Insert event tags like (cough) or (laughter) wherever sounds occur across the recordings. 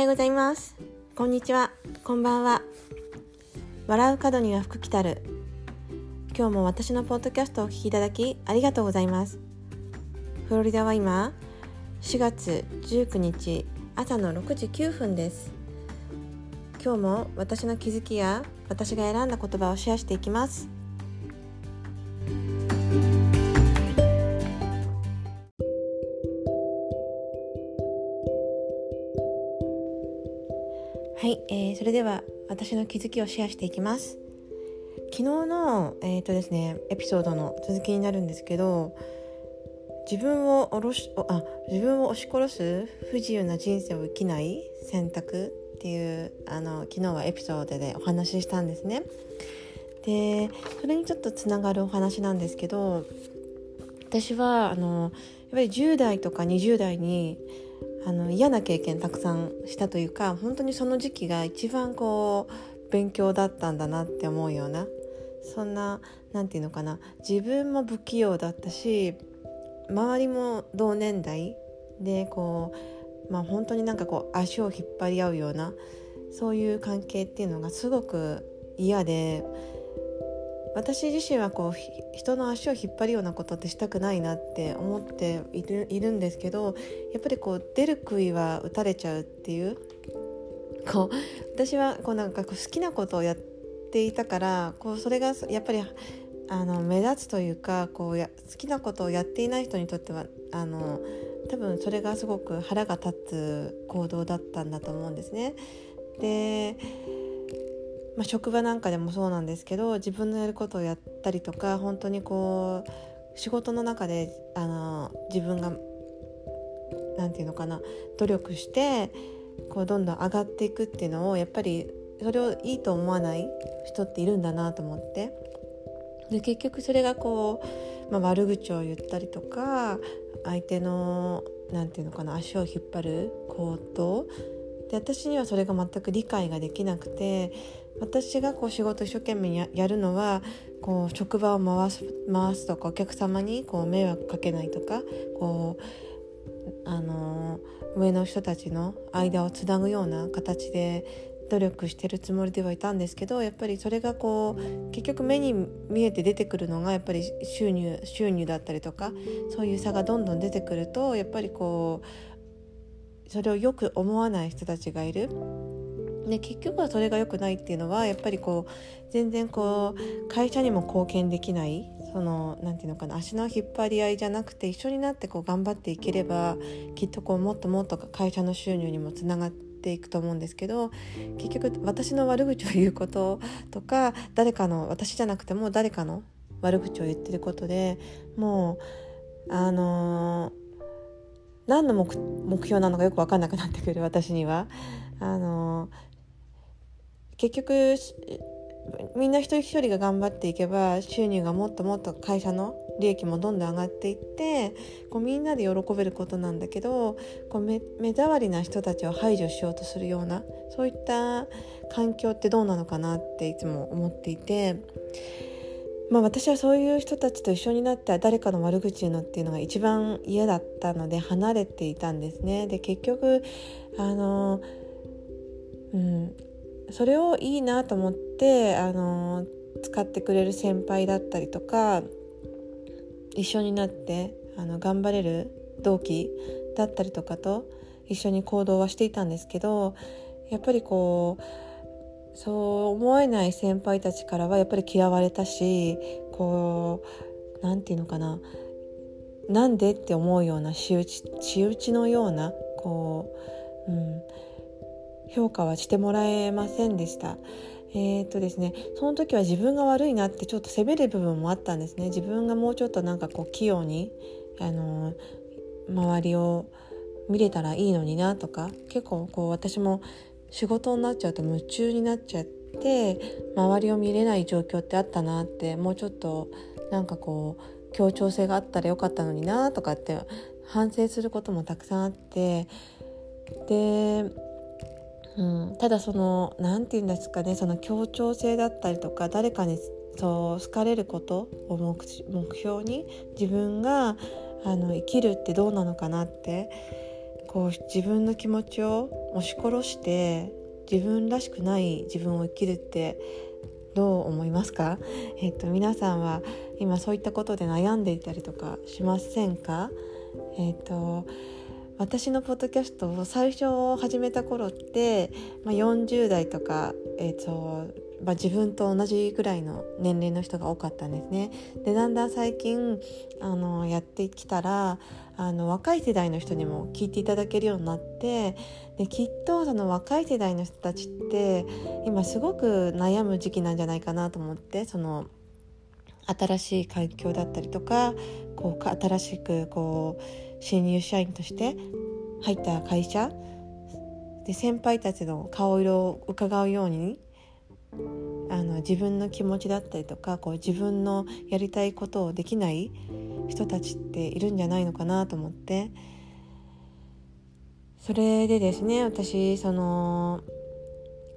はようございます。こんにちは。こんばんは。笑う角には福来たる。今日も私のポッドキャストをお聞きいただきありがとうございます。フロリダは今4月19日朝の6時9分です。今日も私の気づきや私が選んだ言葉をシェアしていきます。それでは私の気づきをシェアしていきます昨日の、えーとですね、エピソードの続きになるんですけど自分をおろしあ自分を押し殺す不自由な人生を生きない選択っていうあの昨日はエピソードでお話ししたんですね。でそれにちょっとつながるお話なんですけど私はあのやっぱり10代とか20代にあの嫌な経験たくさんしたというか本当にその時期が一番こう勉強だったんだなって思うようなそんな何て言うのかな自分も不器用だったし周りも同年代でこうまあ本当になんかこう足を引っ張り合うようなそういう関係っていうのがすごく嫌で私自身はこう人の足を引っ張るようなことってしたくないなって思っているいるんですけどやっぱりこう出る杭は打たれちゃうっていうこう私はこうなんかこう好きなことをやっていたからこうそれがやっぱりあの目立つというかこうや好きなことをやっていない人にとってはあの多分それがすごく腹が立つ行動だったんだと思うんですね。でまあ、職場なんかでもそうなんですけど自分のやることをやったりとか本当にこう仕事の中であの自分が何て言うのかな努力してこうどんどん上がっていくっていうのをやっぱりそれをいいと思わない人っているんだなと思って。で結局それがこう、まあ、悪口を言ったりとか相手の何て言うのかな足を引っ張る行動。で私にはそれが全く理解ができなくて私がこう仕事一生懸命やるのはこう職場を回す回すとかお客様にこう迷惑かけないとかこう、あの上の人たちの間をつなぐような形で努力してるつもりではいたんですけどやっぱりそれがこう結局目に見えて出てくるのがやっぱり収入収入だったりとかそういう差がどんどん出てくるとやっぱりこうそれをよく思わない人たちがいる。で結局はそれが良くないっていうのはやっぱりこう全然こう会社にも貢献できないその何て言うのかな足の引っ張り合いじゃなくて一緒になってこう頑張っていければきっとこうもっともっと会社の収入にもつながっていくと思うんですけど結局私の悪口を言うこととか誰かの私じゃなくても誰かの悪口を言ってることでもうあのー、何の目標なのかよく分かんなくなってくる私には。あの結局みんな一人一人が頑張っていけば収入がもっともっと会社の利益もどんどん上がっていってこうみんなで喜べることなんだけどこう目障りな人たちを排除しようとするようなそういった環境ってどうなのかなっていつも思っていて。まあ、私はそういう人たちと一緒になって誰かの悪口言うのっていうのが一番嫌だったので離れていたんですね。で結局あの、うん、それをいいなと思ってあの使ってくれる先輩だったりとか一緒になってあの頑張れる同期だったりとかと一緒に行動はしていたんですけどやっぱりこうそう思えない先輩たちからはやっぱり嫌われたしこう何て言うのかななんでって思うような仕打ち仕打ちのようなこう、うん、評価はしてもらえませんでした。えー、っとですね、その時は自分が悪いなってちょっと責める部分もあったんですね自分がもうちょっとなんかこう器用に、あの周りを見れたらいいのになとか結構こう私も仕事になっちゃうと夢中になっちゃって周りを見れない状況ってあったなってもうちょっとなんかこう協調性があったらよかったのになとかって反省することもたくさんあってでうん、ただその何て言うんですかねその協調性だったりとか誰かにそう好かれることを目標に自分があの生きるってどうなのかなってこう自分の気持ちを押し殺して自分らしくない自分を生きるってどう思いますか、えっと、皆さんは今そういったことで悩んでいたりとかしませんか？えっと私のポッドキャストを最初始めた頃って、まあ、40代とか、えっとまあ、自分と同じぐらいの年齢の人が多かったんですね。でだんだん最近あのやってきたらあの若い世代の人にも聞いていただけるようになってできっとその若い世代の人たちって今すごく悩む時期なんじゃないかなと思ってその新しい環境だったりとかこう新しくこう新入社員として入った会社で先輩たちの顔色を伺うようにあの自分の気持ちだったりとかこう自分のやりたいことをできない人たちっているんじゃないのかなと思ってそれでですね私その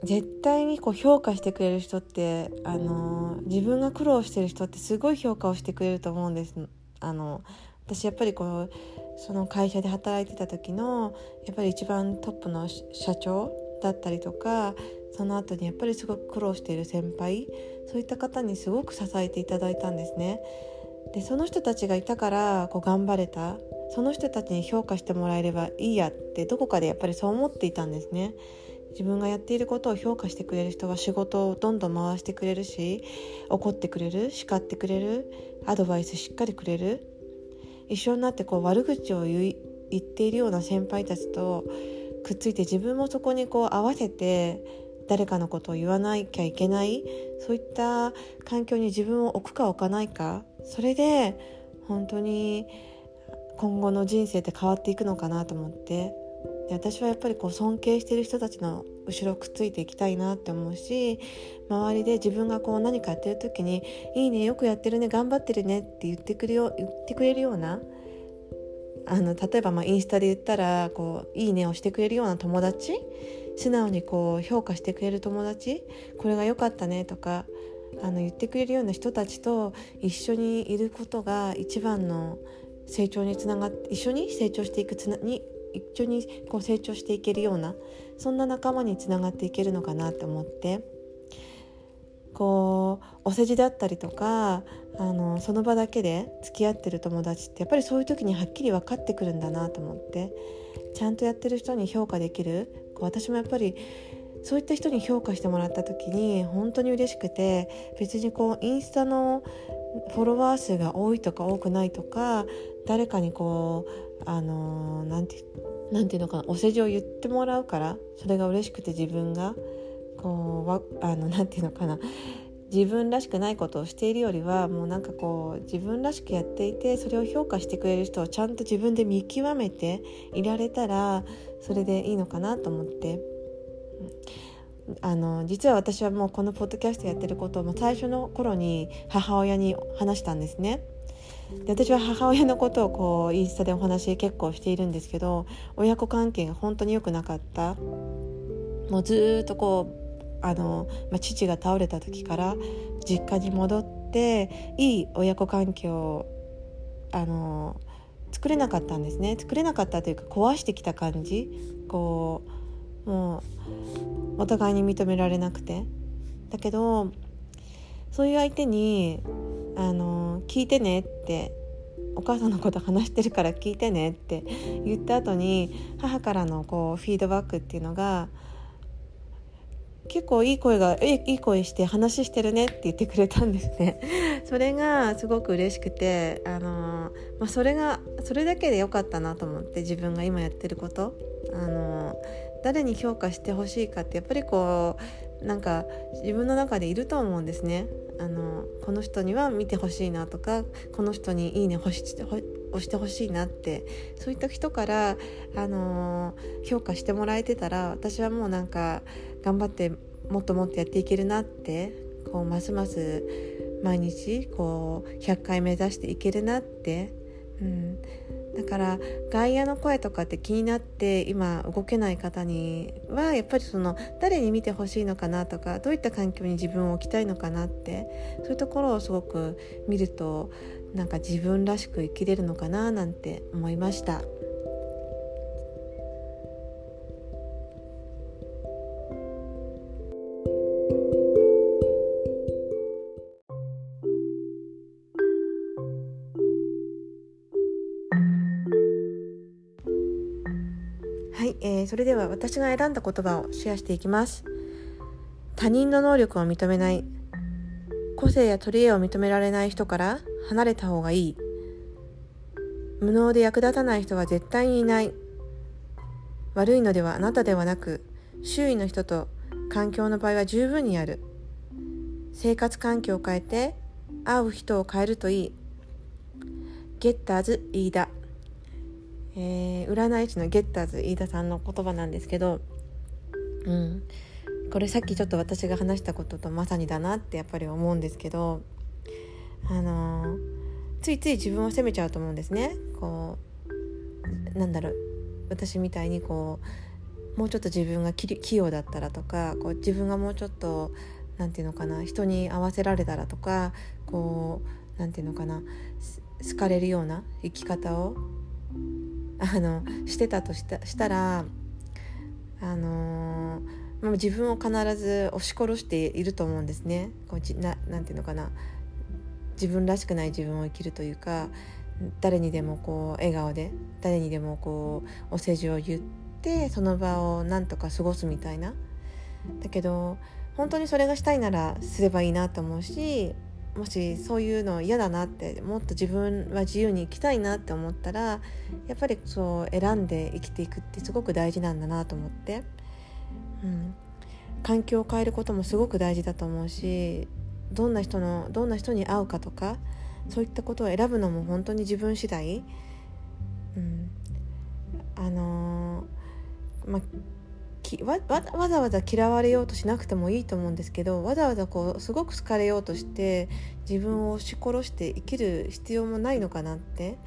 絶対にこう評価してくれる人ってあの自分が苦労してる人ってすごい評価をしてくれると思うんです。あの私やっぱりこうその会社で働いてた時のやっぱり一番トップの社長だったりとかその後にやっぱりすごく苦労している先輩そういった方にすごく支えていただいたんですね。でその人たちがいたからこう頑張れたその人たちに評価してもらえればいいやってどこかでやっぱりそう思っていたんですね。自分がやっていることを評価してくれる人は仕事をどんどん回してくれるし怒ってくれる叱ってくれるアドバイスしっかりくれる一緒になってこう悪口を言っているような先輩たちとくっついて自分もそこにこう合わせて誰かのことを言わなきゃいけないそういった環境に自分を置くか置かないか。それで本当に今後の人生って変わっていくのかなと思って。で私はやっぱりこう尊敬してる人たちの後ろくっついていきたいなって思うし周りで自分がこう何かやってる時に「いいねよくやってるね頑張ってるね」って言ってくれよ言ってくれるようなあの例えばまインスタで言ったらこう「いいね」をしてくれるような友達素直にこう評価してくれる友達これが良かったねとかあの言ってくれるような人たちと一緒にいることが一番の成長につながって一緒に成長していくつなに一緒にこう成長していけるようなそんな仲間につながっていけるのかなって思ってこうお世辞だったりとかあのその場だけで付き合ってる友達ってやっぱりそういう時にはっきり分かってくるんだなと思ってちゃんとやってる人に評価できるこう私もやっぱりそういった人に評価してもらった時に本当に嬉しくて別にこうインスタのフォロワー数が多いとか多くないとか誰かにこうあのなんてなんていうのかなお世辞を言ってもらうからそれが嬉しくて自分がこうあのなんていうのかな自分らしくないことをしているよりはもうなんかこう自分らしくやっていてそれを評価してくれる人をちゃんと自分で見極めていられたらそれでいいのかなと思って。あの実は私はもうこのポッドキャストやってることをも最初の頃に母親に話したんですね。で私は母親のことをこうインスタでお話結構しているんですけど親子関係が本当に良くなかった。もうずっとこうあの、まあ、父が倒れた時から実家に戻っていい親子関係をあの作れなかったんですね。作れなかったというか壊してきた感じ。こうもうお互いに認められなくて。だけどそういう相手にあの聞いてねってお母さんのこと話してるから聞いてねって (laughs) 言った後に母からのこうフィードバックっていうのが結構いい声がいい声して話してるねって言ってくれたんですね。(laughs) それがすごく嬉しくてあの、まあ、それがそれだけで良かったなと思って自分が今やってること。あの誰に評価してほしいかってやっぱりこうなんか自分の中でいると思うんですね。あのこの人には見てほしいなとかこの人に「いいね」押して押してほしいなってそういった人から、あの評価してもらえてたら私はもうなんか頑張ってもっともっとやっていけるなってこうますます毎日こう100回目指していけるなって、うん、だから外野の声とかって気になって今動けない方にはやっぱりその誰に見てほしいのかなとかどういった環境に自分を置きたいのかなってそういうところをすごく見るとなんか自分らしく生きれるのかななんて思いました。それでは私が選んだ言葉をシェアしていきます。他人の能力を認めない。個性や取り柄を認められない人から離れた方がいい。無能で役立たない人は絶対にいない。悪いのではあなたではなく周囲の人と環境の場合は十分にある。生活環境を変えて会う人を変えるといい。ゲッターズ飯田、えー、占い師のゲッターズ飯田さんの言葉なんですけど、うん、これさっきちょっと私が話したこととまさにだなってやっぱり思うんですけどあのー、ついつい自分を責めちゃうと思うんですね。こうなんだろう。私みたいにこうもうちょっと自分が器用だったらとかこう自分がもうちょっと何て言うのかな人に合わせられたらとかこう何て言うのかな好かれるような生き方をあのしてたとしたしたらあのー、自分を必ず押し殺していると思うんですね。こうなんていうのかな自分らしくない自分を生きるというか誰にでもこう笑顔で誰にでもこうお世辞を言ってその場をなんとか過ごすみたいな。だけど本当にそれがしたいならすればいいなと思うしもしそういうの嫌だなってもっと自分は自由に生きたいなって思ったらやっぱりそう選んで生きていくってすごく大事なんだなと思って、うん、環境を変えることもすごく大事だと思うしどんな人のどんな人に会うかとかそういったことを選ぶのも本当に自分次第、うん、あのー、まあわわざわざ嫌われようとしなくてもいいと思うんですけどわざわざこうすごく好かれようとして自分を押し殺して生きる必要もないのかなって、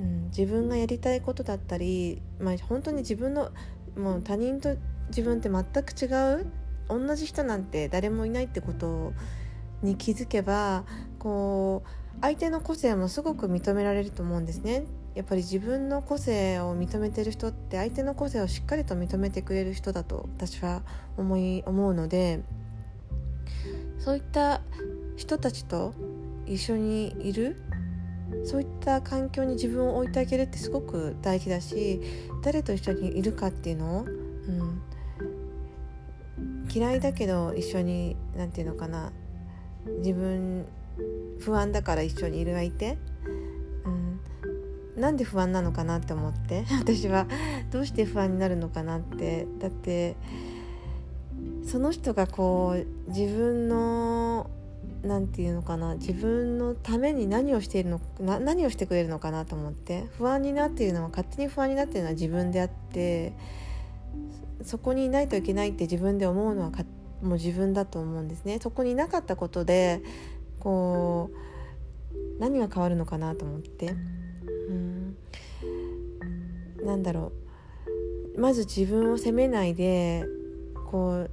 うん、自分がやりたいことだったり、まあ、本当に自分のもう他人と自分って全く違う同じ人なんて誰もいないってことに気づけばこう相手の個性もすごく認められると思うんですね。やっぱり自分の個性を認めてる人って相手の個性をしっかりと認めてくれる人だと私は思い思うのでそういった人たちと一緒にいるそういった環境に自分を置いてあげるってすごく大事だし誰と一緒にいるかっていうのを、うん、嫌いだけど一緒に何て言うのかな自分不安だから一緒にいる相手なんで不安なのかなって思って (laughs) 私はどうして不安になるのかなってだってその人がこう自分の何て言うのかな自分のために何をしているのな何をしてくれるのかなと思って不安になっているのは勝手に不安になっているのは自分であってそこにいないといけないって自分で思うのはもう自分だと思うんですね。そこにいなかったことでこう何が変わるのかなと思って。なんだろう。まず自分を責めないでこう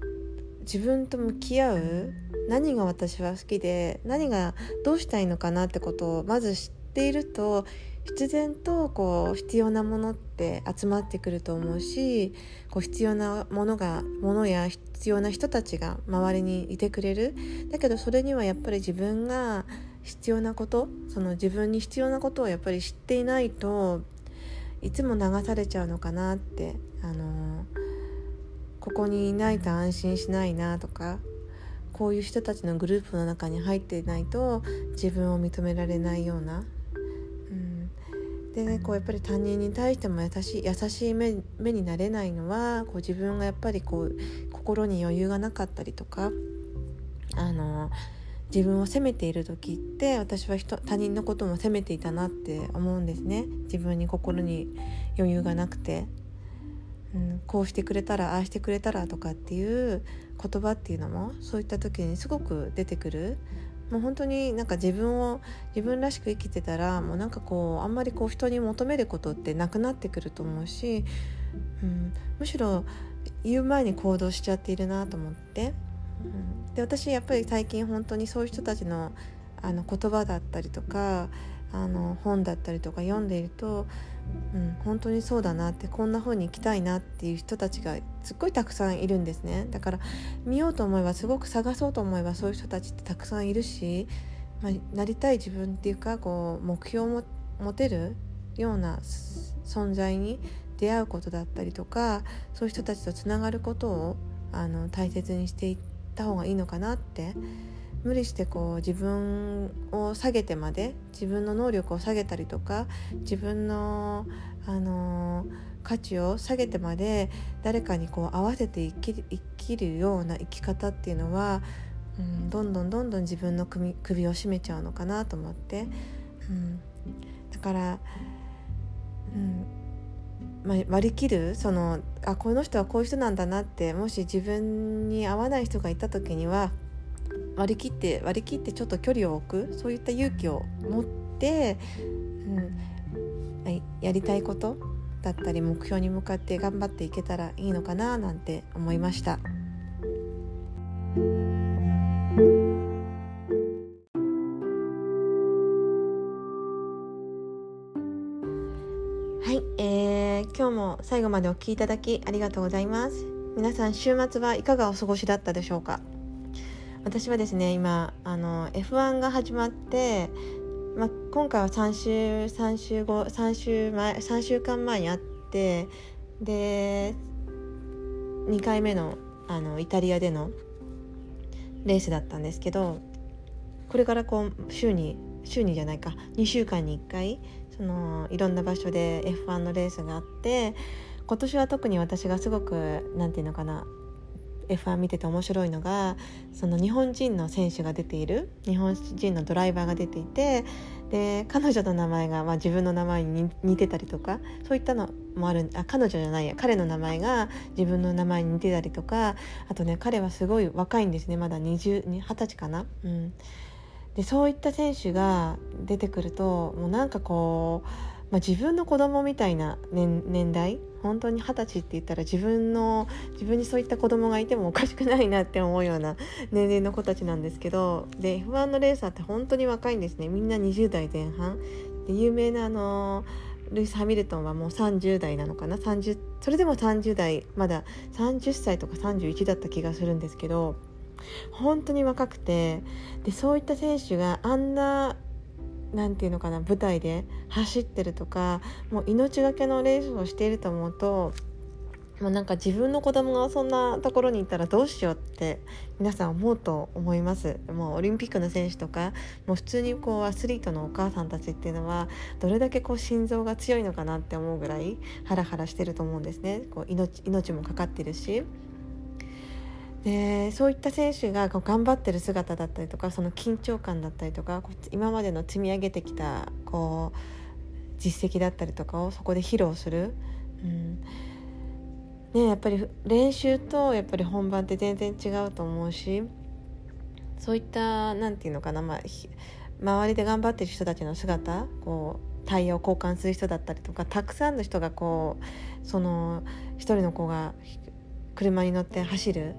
自分と向き合う。何が私は好きで何がどうしたいのかなってことをまず知っていると必然とこう必要なものって集まってくると思うしこう必要なものがものや必要な人たちが周りにいてくれる。だけどそれにはやっぱり自分が必要なことその自分に必要なことをやっぱり知っていないといつも流されちゃうのかなってあのここにいないと安心しないなとかこういう人たちのグループの中に入っていないと自分を認められないような、うん、でねこうやっぱり他人に対しても優しい優しい目目になれないのはこう自分がやっぱりこう心に余裕がなかったりとかあの自分を責めている時って私は人他人のことも責めていたなって思うんですね。自分に心に余裕がなくて、うん、こうしてくれたらああしてくれたらとかっていう言葉っていうのもそういった時にすごく出てくる。もう本当になんか自分を自分らしく生きてたらもうなんかこうあんまりこう人に求めることってなくなってくると思うし、うん、むしろ言う前に行動しちゃっているなと思って。で私やっぱり最近本当にそういう人たちのあの言葉だったりとかあの本だったりとか読んでいると、うん、本当にそうだなってこんな風に生きたいなっていう人たちがすっごいたくさんいるんですね。だから見ようと思えばすごく探そうと思えばそういう人たちってたくさんいるし、まあ、なりたい自分っていうかこう目標を持てるような存在に出会うことだったりとかそういう人たちとつながることをあの大切にしていってた方がいいのかなって。無理してこう自分を下げてまで自分の能力を下げたりとか自分の、あの価値を下げてまで誰かにこう合わせて生き生きるような生き方っていうのは、うん、どんどんどんどん自分の首首を絞めちゃうのかなと思って、うん、だから、うん。ま割り切るそのあこの人はこういう人なんだなってもし自分に合わない人がいた時には割り切って割り切ってちょっと距離を置くそういった勇気を持って、うん、やりたいことだったり目標に向かって頑張っていけたらいいのかななんて思いました。最後までお聴きいただきありがとうございます。皆さん週末はいかがお過ごしだったでしょうか？私はですね今あの F1 が始まって、まあ、今回は3週3週後3週前3週間前にあってで2回目のあのイタリアでのレースだったんですけどこれからこう週に週にじゃないか2週間に1回そのいろんな場所で F1 のレースがあって今年は特に私がすごく何て言うのかな F1 見てて面白いのがその日本人の選手が出ている日本人のドライバーが出ていてで彼女の名前が、まあ、自分の名前に似てたりとかそういったのもあるあ彼女じゃないや彼の名前が自分の名前に似てたりとかあとね彼はすごい若いんですねまだ20 20歳かな？うんでそういった選手が出てくるともうなんかこう、まあ、自分の子供みたいな年年代本当に二十歳って言ったら自分の自分にそういった子供がいてもおかしくないなって思うような年齢の子たちなんですけどで F1 のレーサーって本当に若いんですね。みんな20代前半。で有名なあのルイス・ハミルトンはもう30代なのかな。30それでも30代まだ30歳とか31だった気がするんですけど本当に若くてでそういった選手があんな何て言うのかな舞台で走ってるとかもう命がけのレースをしていると思うともうなんか自分の子供がそんなところにいたらどうしようって皆さん思うと思います。もうオリンピックの選手とかもう普通にこうアスリートのお母さんたちっていうのはどれだけこう心臓が強いのかなって思うぐらいハラハラしてると思うんですね。こう命命もかかってるし。でそういった選手がこう頑張ってる姿だったりとかその緊張感だったりとか今までの積み上げてきたこう実績だったりとかをそこで披露する、うん。ね、やっぱり練習とやっぱり本番って全然違うと思うしそういった何て言うのかな、まあ、周りで頑張ってる人たちの姿こうタイヤを交換する人だったりとかたくさんの人がこうその一人の子が車に乗って走る。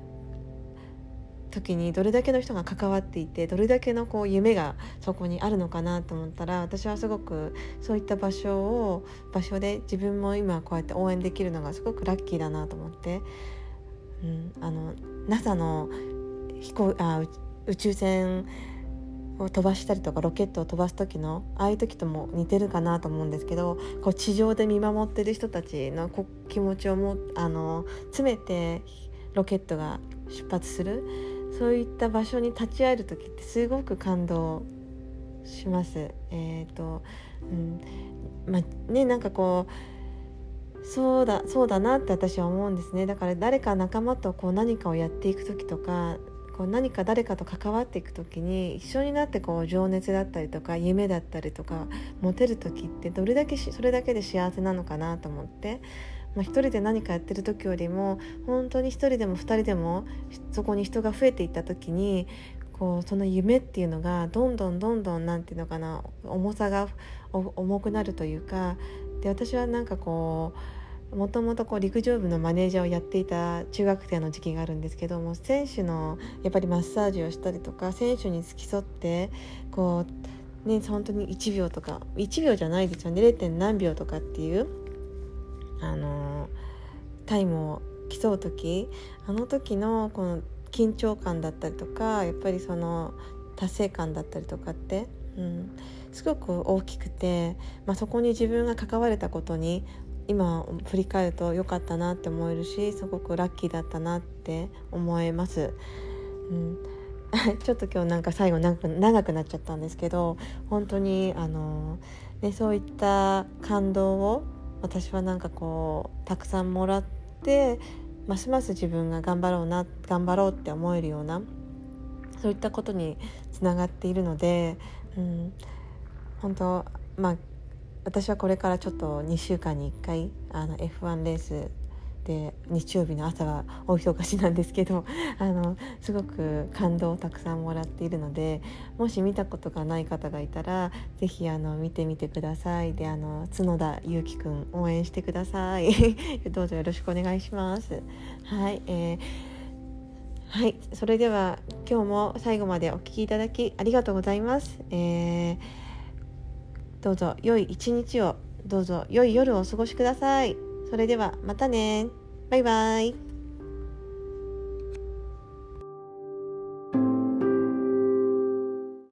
時にどれだけの人が関わっていてどれだけのこう夢がそこにあるのかなと思ったら私はすごくそういった場所を場所で自分も今こうやって応援できるのがすごくラッキーだなと思って、うん、あの NASA の飛行あ宇宙船を飛ばしたりとかロケットを飛ばす時のああいう時とも似てるかなと思うんですけどこう地上で見守ってる人たちの気持ちをもあの詰めてロケットが出発するそういった場所に立ち会える時ってすごく感動します。えーとうん。まあね、なんかこうそうだそうだなって私は思うんですね。だから誰か仲間とこう何かをやっていく時とかこう何か誰かと関わっていく時に一緒になってこう情熱だったりとか夢だったりとか持てる時ってどれだけそれだけで幸せなのかなと思って。まあ、一人で何かやってる時よりも本当に一人でも二人でもそこに人が増えていった時にこうその夢っていうのがどんどんどんどん何て言うのかな重さが重くなるというかで私はなんかこうもともと陸上部のマネージャーをやっていた中学生の時期があるんですけども選手のやっぱりマッサージをしたりとか選手に付き添ってこうね本当に1秒とか1秒じゃないですよね 0. 何秒とかっていうあのタイムを競う時あの時のこの緊張感だったりとかやっぱりその達成感だったりとかって、うん、すごく大きくて、まあ、そこに自分が関われたことに今振り返ると良かったなって思えるしすごくラッキーだったなって思えます。うん (laughs) ちょっと今日なんか最後長く長くなっちゃったんですけど本当にあの、ね、そういった感動を私はなんかこうたくさんもらってますます自分が頑張ろうな頑張ろうって思えるようなそういったことにつながっているので、うん、本当まあ私はこれからちょっと2週間に1回あの F1 レースで日曜日の朝は大忙しなんですけど (laughs) あのすごく感動をたくさんもらっているのでもし見たことがない方がいたら是非あの見てみてくださいであの角田裕樹くん応援してください (laughs) どうぞよろしくお願いしますはい、えーはい、それでは今日も最後までお聴きいただきありがとうございます。えー、どうぞ良い一日を、どうぞ良い夜をお過ごしください。それではまたね。バイバイ。